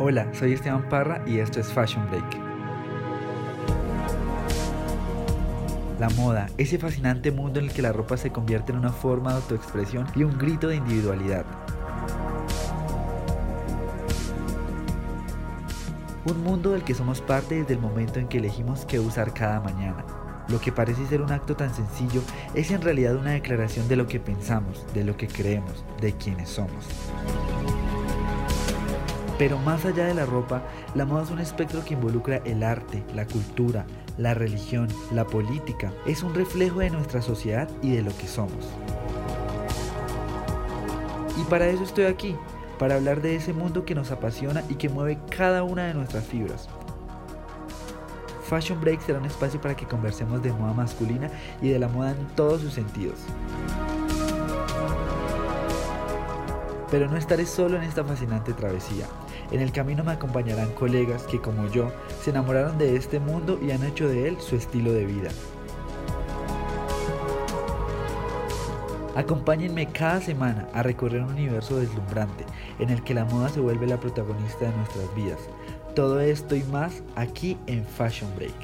Hola, soy Esteban Parra y esto es Fashion Break. La moda, ese fascinante mundo en el que la ropa se convierte en una forma de autoexpresión y un grito de individualidad. Un mundo del que somos parte desde el momento en que elegimos qué usar cada mañana. Lo que parece ser un acto tan sencillo es en realidad una declaración de lo que pensamos, de lo que creemos, de quienes somos. Pero más allá de la ropa, la moda es un espectro que involucra el arte, la cultura, la religión, la política. Es un reflejo de nuestra sociedad y de lo que somos. Y para eso estoy aquí, para hablar de ese mundo que nos apasiona y que mueve cada una de nuestras fibras. Fashion Break será un espacio para que conversemos de moda masculina y de la moda en todos sus sentidos. Pero no estaré solo en esta fascinante travesía. En el camino me acompañarán colegas que como yo se enamoraron de este mundo y han hecho de él su estilo de vida. Acompáñenme cada semana a recorrer un universo deslumbrante en el que la moda se vuelve la protagonista de nuestras vidas. Todo esto y más aquí en Fashion Break.